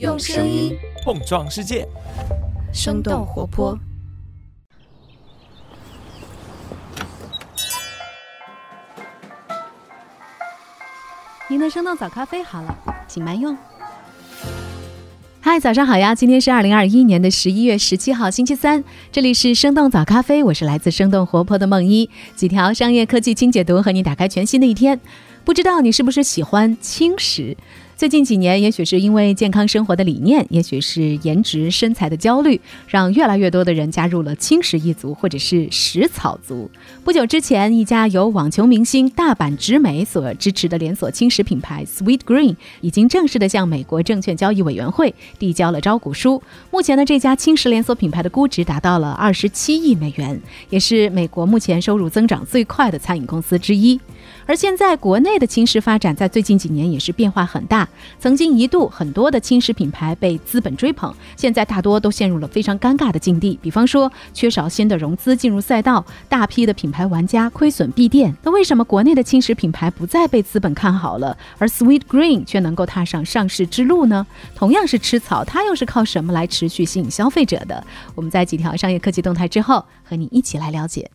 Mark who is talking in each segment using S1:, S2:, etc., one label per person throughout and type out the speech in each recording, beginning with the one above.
S1: 用声音
S2: 碰撞世界，
S1: 生动活泼。
S3: 您的生动早咖啡好了，请慢用。嗨，早上好呀！今天是二零二一年的十一月十七号，星期三。这里是生动早咖啡，我是来自生动活泼的梦一，几条商业科技轻解读，和你打开全新的一天。不知道你是不是喜欢轻食？最近几年，也许是因为健康生活的理念，也许是颜值身材的焦虑，让越来越多的人加入了轻食一族或者是食草族。不久之前，一家由网球明星大阪直美所支持的连锁轻食品牌 Sweet Green 已经正式的向美国证券交易委员会递交了招股书。目前呢，这家轻食连锁品牌的估值达到了二十七亿美元，也是美国目前收入增长最快的餐饮公司之一。而现在，国内的轻食发展在最近几年也是变化很大。曾经一度，很多的轻食品牌被资本追捧，现在大多都陷入了非常尴尬的境地。比方说，缺少新的融资进入赛道，大批的品牌玩家亏损闭店。那为什么国内的轻食品牌不再被资本看好了，而 Sweet Green 却能够踏上上市之路呢？同样是吃草，它又是靠什么来持续吸引消费者的？我们在几条商业科技动态之后，和你一起来了解。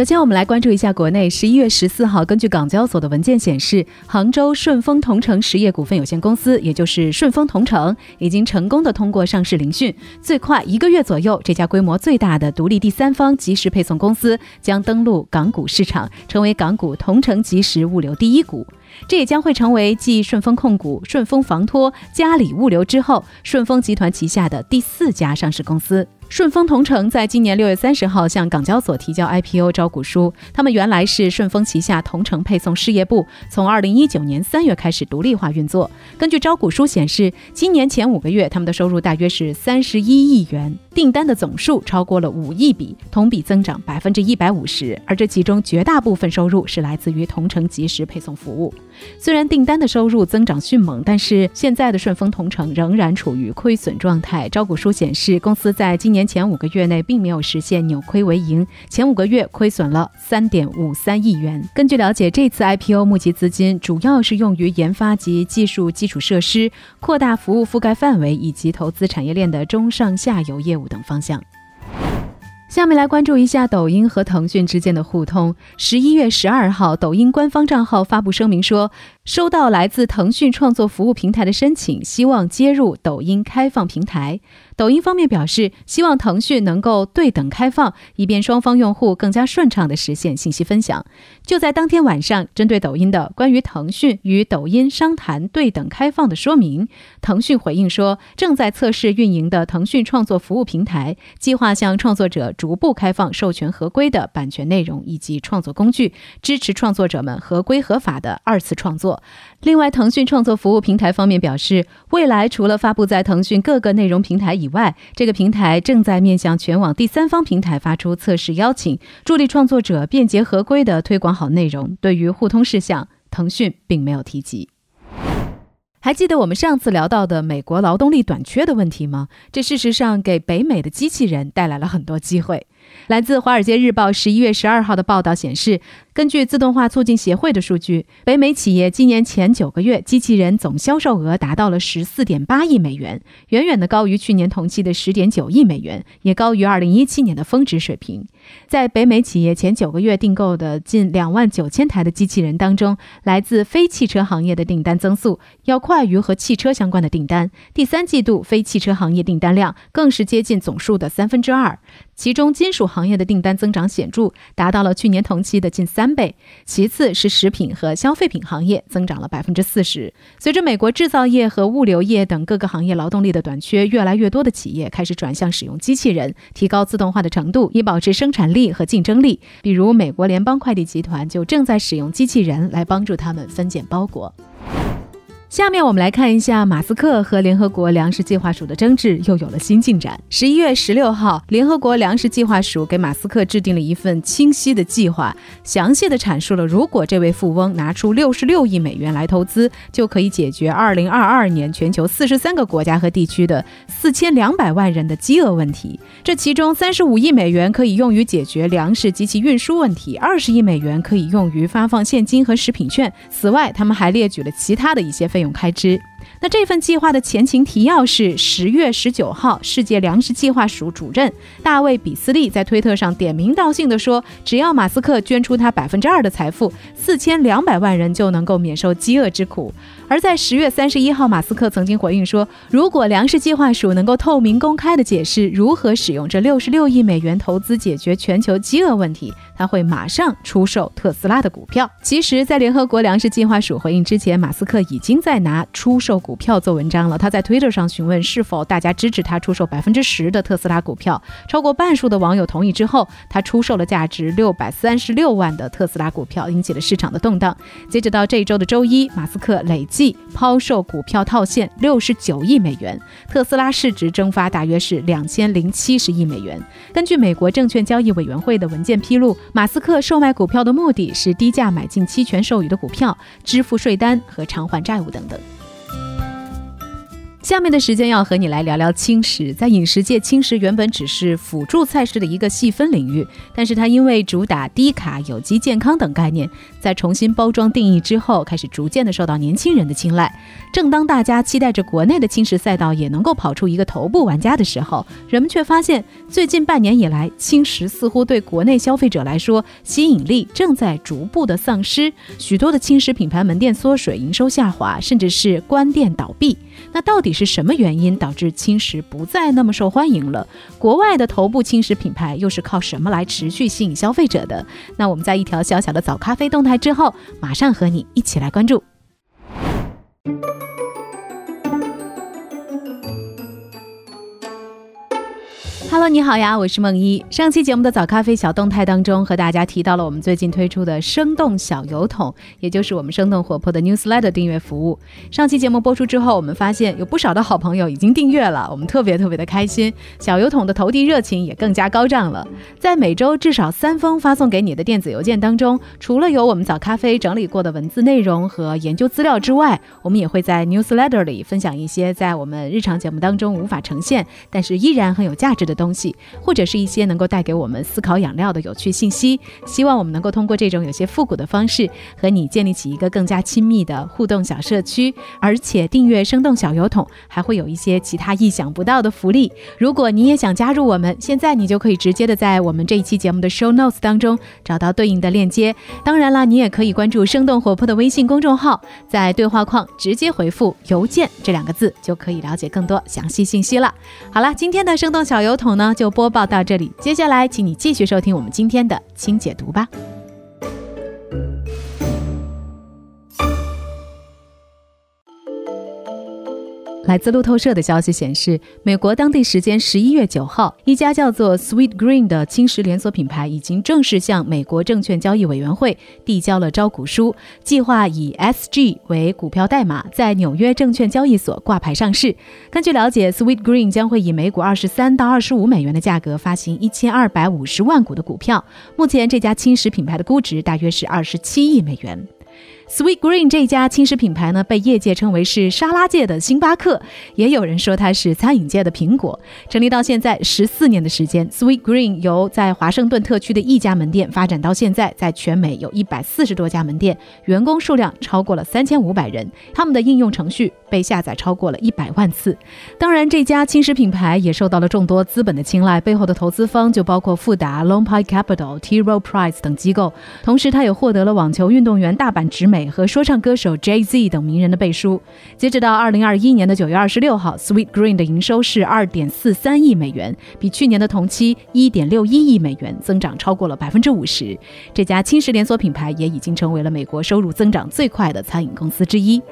S3: 首先，我们来关注一下国内。十一月十四号，根据港交所的文件显示，杭州顺丰同城实业股份有限公司，也就是顺丰同城，已经成功的通过上市聆讯。最快一个月左右，这家规模最大的独立第三方即时配送公司将登陆港股市场，成为港股同城即时物流第一股。这也将会成为继顺丰控股、顺丰房托、嘉里物流之后，顺丰集团旗下的第四家上市公司。顺丰同城在今年六月三十号向港交所提交 IPO 招股书。他们原来是顺丰旗下同城配送事业部，从二零一九年三月开始独立化运作。根据招股书显示，今年前五个月他们的收入大约是三十一亿元，订单的总数超过了五亿笔，同比增长百分之一百五十。而这其中绝大部分收入是来自于同城即时配送服务。虽然订单的收入增长迅猛，但是现在的顺丰同城仍然处于亏损状态。招股书显示，公司在今年。前五个月内并没有实现扭亏为盈，前五个月亏损了三点五三亿元。根据了解，这次 IPO 募集资金主要是用于研发及技术基础设施、扩大服务覆盖范围以及投资产业链的中上下游业务等方向。下面来关注一下抖音和腾讯之间的互通。十一月十二号，抖音官方账号发布声明说，收到来自腾讯创作服务平台的申请，希望接入抖音开放平台。抖音方面表示，希望腾讯能够对等开放，以便双方用户更加顺畅地实现信息分享。就在当天晚上，针对抖音的关于腾讯与抖音商谈对等开放的说明，腾讯回应说，正在测试运营的腾讯创作服务平台，计划向创作者逐步开放授权合规的版权内容以及创作工具，支持创作者们合规合法的二次创作。另外，腾讯创作服务平台方面表示，未来除了发布在腾讯各个内容平台以外，这个平台正在面向全网第三方平台发出测试邀请，助力创作者便捷合规的推广好内容。对于互通事项，腾讯并没有提及。还记得我们上次聊到的美国劳动力短缺的问题吗？这事实上给北美的机器人带来了很多机会。来自《华尔街日报》十一月十二号的报道显示。根据自动化促进协会的数据，北美企业今年前九个月机器人总销售额达到了十四点八亿美元，远远的高于去年同期的十点九亿美元，也高于二零一七年的峰值水平。在北美企业前九个月订购的近两万九千台的机器人当中，来自非汽车行业的订单增速要快于和汽车相关的订单。第三季度非汽车行业订单量更是接近总数的三分之二，其中金属行业的订单增长显著，达到了去年同期的近三。三倍，其次是食品和消费品行业增长了百分之四十。随着美国制造业和物流业等各个行业劳动力的短缺，越来越多的企业开始转向使用机器人，提高自动化的程度，以保持生产力和竞争力。比如，美国联邦快递集团就正在使用机器人来帮助他们分拣包裹。下面我们来看一下马斯克和联合国粮食计划署的争执又有了新进展。十一月十六号，联合国粮食计划署给马斯克制定了一份清晰的计划，详细的阐述了如果这位富翁拿出六十六亿美元来投资，就可以解决二零二二年全球四十三个国家和地区的四千两百万人的饥饿问题。这其中三十五亿美元可以用于解决粮食及其运输问题，二十亿美元可以用于发放现金和食品券。此外，他们还列举了其他的一些费。用开支。那这份计划的前情提要是：十月十九号，世界粮食计划署主任大卫·比斯利在推特上点名道姓地说，只要马斯克捐出他百分之二的财富，四千两百万人就能够免受饥饿之苦。而在十月三十一号，马斯克曾经回应说，如果粮食计划署能够透明公开的解释如何使用这六十六亿美元投资解决全球饥饿问题。他会马上出售特斯拉的股票。其实，在联合国粮食计划署回应之前，马斯克已经在拿出售售股票做文章了。他在 Twitter 上询问是否大家支持他出售百分之十的特斯拉股票，超过半数的网友同意之后，他出售了价值六百三十六万的特斯拉股票，引起了市场的动荡。接着到这一周的周一，马斯克累计抛售股票套现六十九亿美元，特斯拉市值蒸发大约是两千零七十亿美元。根据美国证券交易委员会的文件披露。马斯克售卖股票的目的是低价买进期权授予的股票，支付税单和偿还债务等等。下面的时间要和你来聊聊轻食。在饮食界，轻食原本只是辅助菜式的一个细分领域，但是它因为主打低卡、有机、健康等概念，在重新包装定义之后，开始逐渐的受到年轻人的青睐。正当大家期待着国内的轻食赛道也能够跑出一个头部玩家的时候，人们却发现，最近半年以来，轻食似乎对国内消费者来说吸引力正在逐步的丧失，许多的轻食品牌门店缩水、营收下滑，甚至是关店倒闭。那到底是什么原因导致轻食不再那么受欢迎了？国外的头部轻食品牌又是靠什么来持续吸引消费者的？那我们在一条小小的早咖啡动态之后，马上和你一起来关注。Hello，你好呀，我是梦一。上期节目的早咖啡小动态当中，和大家提到了我们最近推出的生动小油桶，也就是我们生动活泼的 Newsletter 订阅服务。上期节目播出之后，我们发现有不少的好朋友已经订阅了，我们特别特别的开心。小油桶的投递热情也更加高涨了。在每周至少三封发送给你的电子邮件当中，除了有我们早咖啡整理过的文字内容和研究资料之外，我们也会在 Newsletter 里分享一些在我们日常节目当中无法呈现，但是依然很有价值的。东西，或者是一些能够带给我们思考养料的有趣信息，希望我们能够通过这种有些复古的方式，和你建立起一个更加亲密的互动小社区。而且订阅生动小油桶还会有一些其他意想不到的福利。如果你也想加入我们，现在你就可以直接的在我们这一期节目的 show notes 当中找到对应的链接。当然了，你也可以关注生动活泼的微信公众号，在对话框直接回复“邮件”这两个字，就可以了解更多详细信息了。好了，今天的生动小油桶。呢，就播报到这里。接下来，请你继续收听我们今天的清解读吧。来自路透社的消息显示，美国当地时间十一月九号，一家叫做 Sweet Green 的轻食连锁品牌已经正式向美国证券交易委员会递交了招股书，计划以 SG 为股票代码，在纽约证券交易所挂牌上市。根据了解，Sweet Green 将会以每股二十三到二十五美元的价格发行一千二百五十万股的股票。目前，这家轻食品牌的估值大约是二十七亿美元。Sweet Green 这家轻食品牌呢，被业界称为是沙拉界的星巴克，也有人说它是餐饮界的苹果。成立到现在十四年的时间，Sweet Green 由在华盛顿特区的一家门店发展到现在，在全美有一百四十多家门店，员工数量超过了三千五百人。他们的应用程序被下载超过了一百万次。当然，这家轻食品牌也受到了众多资本的青睐，背后的投资方就包括富达、Lone Pine Capital、T. r o w Price 等机构。同时，他也获得了网球运动员大阪直美。和说唱歌手 Jay Z 等名人的背书。截止到二零二一年的九月二十六号，Sweet Green 的营收是二点四三亿美元，比去年的同期一点六一亿美元增长超过了百分之五十。这家轻食连锁品牌也已经成为了美国收入增长最快的餐饮公司之一。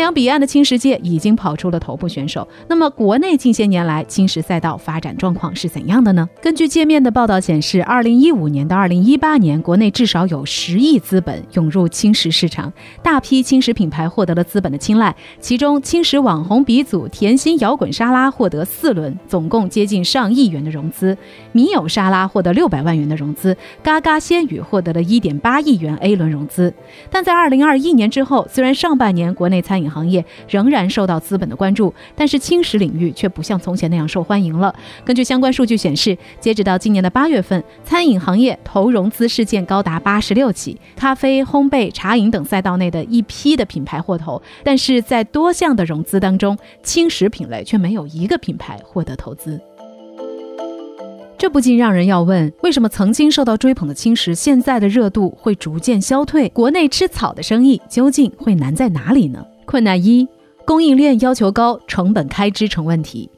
S3: 洋彼岸的轻食界已经跑出了头部选手。那么，国内近些年来轻食赛道发展状况是怎样的呢？根据界面的报道显示，二零一五年到二零一八年，国内至少有十亿资本涌入轻食市场，大批轻食品牌获得了资本的青睐。其中，轻食网红鼻祖甜心摇滚沙拉获得四轮，总共接近上亿元的融资；米友沙拉获得六百万元的融资；嘎嘎鲜语获得了一点八亿元 A 轮融资。但在二零二一年之后，虽然上半年国内餐饮行业仍然受到资本的关注，但是轻食领域却不像从前那样受欢迎了。根据相关数据显示，截止到今年的八月份，餐饮行业投融资事件高达八十六起，咖啡、烘焙、茶饮等赛道内的一批的品牌获投，但是在多项的融资当中，轻食品类却没有一个品牌获得投资。这不禁让人要问：为什么曾经受到追捧的轻食，现在的热度会逐渐消退？国内吃草的生意究竟会难在哪里呢？困难一，供应链要求高，成本开支成问题。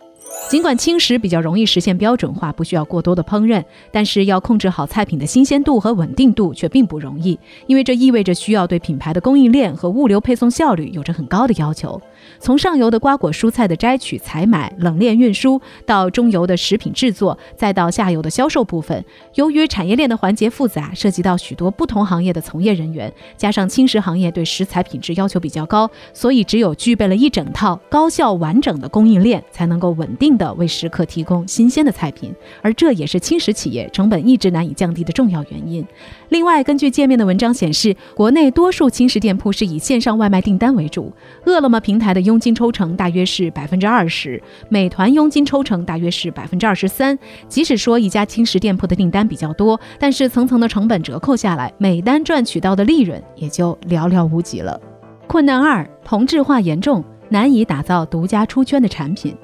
S3: 尽管轻食比较容易实现标准化，不需要过多的烹饪，但是要控制好菜品的新鲜度和稳定度却并不容易，因为这意味着需要对品牌的供应链和物流配送效率有着很高的要求。从上游的瓜果蔬菜的摘取、采买、冷链运输，到中游的食品制作，再到下游的销售部分，由于产业链的环节复杂，涉及到许多不同行业的从业人员，加上轻食行业对食材品质要求比较高，所以只有具备了一整套高效完整的供应链，才能够稳定。的为食客提供新鲜的菜品，而这也是轻食企业成本一直难以降低的重要原因。另外，根据界面的文章显示，国内多数轻食店铺是以线上外卖订单为主，饿了么平台的佣金抽成大约是百分之二十，美团佣金抽成大约是百分之二十三。即使说一家轻食店铺的订单比较多，但是层层的成本折扣下来，每单赚取到的利润也就寥寥无几了。困难二，同质化严重，难以打造独家出圈的产品。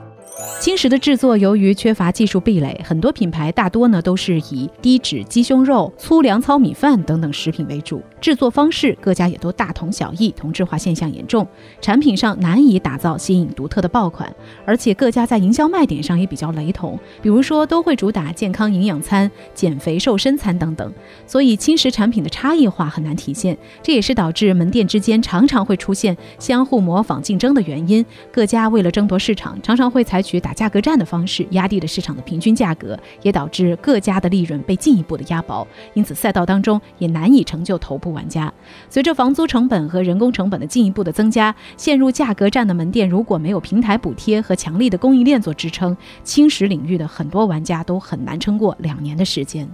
S3: 轻食的制作由于缺乏技术壁垒，很多品牌大多呢都是以低脂鸡胸肉、粗粮糙米饭等等食品为主，制作方式各家也都大同小异，同质化现象严重，产品上难以打造新颖独特的爆款，而且各家在营销卖点上也比较雷同，比如说都会主打健康营养餐、减肥瘦身餐等等，所以轻食产品的差异化很难体现，这也是导致门店之间常常会出现相互模仿竞争的原因。各家为了争夺市场，常常会采采取。打价格战的方式压低了市场的平均价格，也导致各家的利润被进一步的压薄，因此赛道当中也难以成就头部玩家。随着房租成本和人工成本的进一步的增加，陷入价格战的门店如果没有平台补贴和强力的供应链做支撑，轻食领域的很多玩家都很难撑过两年的时间。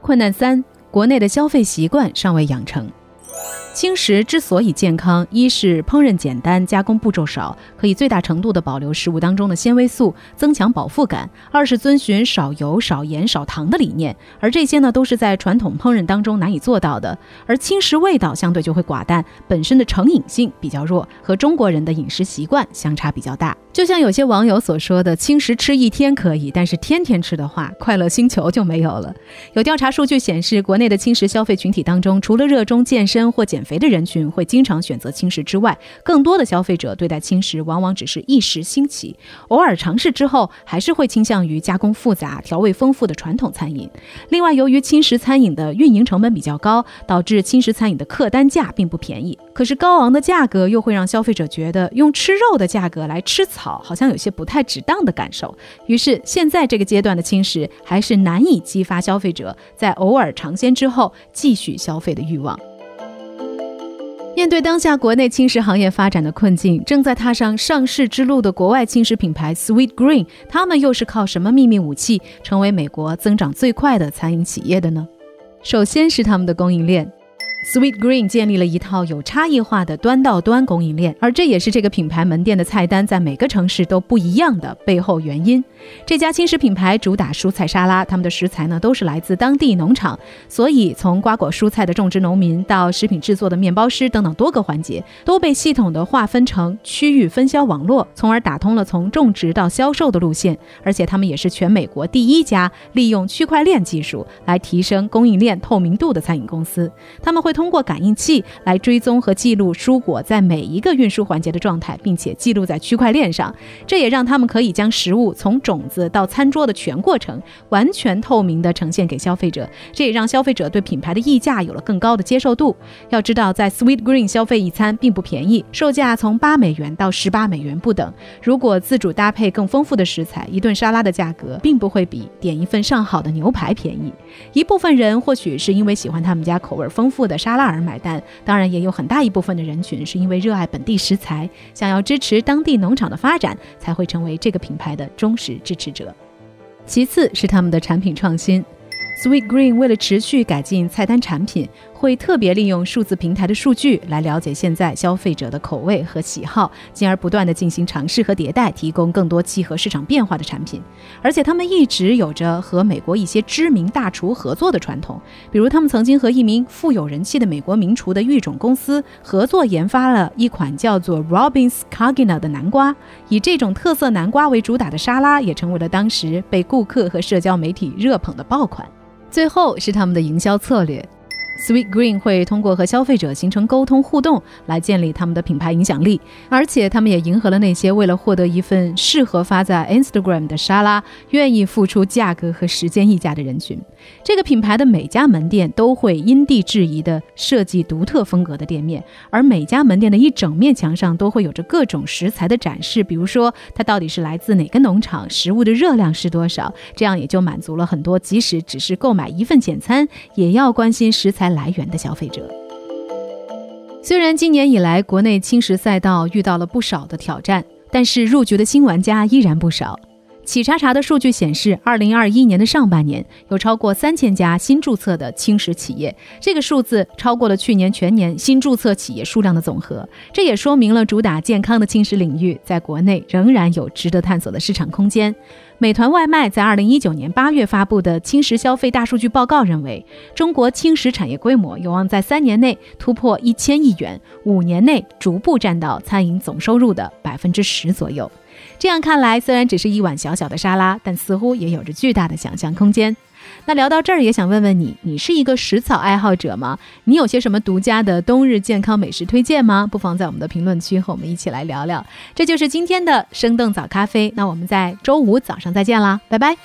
S3: 困难三，国内的消费习惯尚未养成。轻食之所以健康，一是烹饪简单，加工步骤少，可以最大程度的保留食物当中的纤维素，增强饱腹感；二是遵循少油、少盐、少糖的理念，而这些呢都是在传统烹饪当中难以做到的。而轻食味道相对就会寡淡，本身的成瘾性比较弱，和中国人的饮食习惯相差比较大。就像有些网友所说的，轻食吃一天可以，但是天天吃的话，快乐星球就没有了。有调查数据显示，国内的轻食消费群体当中，除了热衷健身或减肥肥的人群会经常选择轻食之外，更多的消费者对待轻食往往只是一时兴起，偶尔尝试之后，还是会倾向于加工复杂、调味丰富的传统餐饮。另外，由于轻食餐饮的运营成本比较高，导致轻食餐饮的客单价并不便宜。可是高昂的价格又会让消费者觉得用吃肉的价格来吃草。好像有些不太值当的感受，于是现在这个阶段的轻食还是难以激发消费者在偶尔尝鲜之后继续消费的欲望。面对当下国内轻食行业发展的困境，正在踏上上市之路的国外轻食品牌 Sweet Green，他们又是靠什么秘密武器成为美国增长最快的餐饮企业的呢？首先是他们的供应链。Sweet Green 建立了一套有差异化的端到端供应链，而这也是这个品牌门店的菜单在每个城市都不一样的背后原因。这家轻食品牌主打蔬菜沙拉，他们的食材呢都是来自当地农场，所以从瓜果蔬菜的种植农民到食品制作的面包师等等多个环节都被系统的划分成区域分销网络，从而打通了从种植到销售的路线。而且他们也是全美国第一家利用区块链技术来提升供应链透明度的餐饮公司。他们会。通过感应器来追踪和记录蔬果在每一个运输环节的状态，并且记录在区块链上。这也让他们可以将食物从种子到餐桌的全过程完全透明地呈现给消费者。这也让消费者对品牌的溢价有了更高的接受度。要知道，在 Sweet Green 消费一餐并不便宜，售价从八美元到十八美元不等。如果自主搭配更丰富的食材，一顿沙拉的价格并不会比点一份上好的牛排便宜。一部分人或许是因为喜欢他们家口味丰富的。沙拉而买单，当然也有很大一部分的人群是因为热爱本地食材，想要支持当地农场的发展，才会成为这个品牌的忠实支持者。其次是他们的产品创新。Sweet Green 为了持续改进菜单产品，会特别利用数字平台的数据来了解现在消费者的口味和喜好，进而不断的进行尝试和迭代，提供更多契合市场变化的产品。而且他们一直有着和美国一些知名大厨合作的传统，比如他们曾经和一名富有人气的美国名厨的育种公司合作研发了一款叫做 Robins Cagina 的南瓜，以这种特色南瓜为主打的沙拉也成为了当时被顾客和社交媒体热捧的爆款。最后是他们的营销策略。Sweet Green 会通过和消费者形成沟通互动来建立他们的品牌影响力，而且他们也迎合了那些为了获得一份适合发在 Instagram 的沙拉，愿意付出价格和时间溢价的人群。这个品牌的每家门店都会因地制宜地设计独特风格的店面，而每家门店的一整面墙上都会有着各种食材的展示，比如说它到底是来自哪个农场，食物的热量是多少，这样也就满足了很多即使只是购买一份简餐，也要关心食材。来源的消费者。虽然今年以来国内轻食赛道遇到了不少的挑战，但是入局的新玩家依然不少。企查查的数据显示，二零二一年的上半年有超过三千家新注册的轻食企业，这个数字超过了去年全年新注册企业数量的总和。这也说明了主打健康的轻食领域在国内仍然有值得探索的市场空间。美团外卖在二零一九年八月发布的轻食消费大数据报告认为，中国轻食产业规模有望在三年内突破一千亿元，五年内逐步占到餐饮总收入的百分之十左右。这样看来，虽然只是一碗小小的沙拉，但似乎也有着巨大的想象空间。那聊到这儿，也想问问你，你是一个食草爱好者吗？你有些什么独家的冬日健康美食推荐吗？不妨在我们的评论区和我们一起来聊聊。这就是今天的生动早咖啡，那我们在周五早上再见啦，拜拜。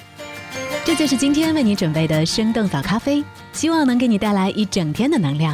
S3: 这就是今天为你准备的生动早咖啡，希望能给你带来一整天的能量。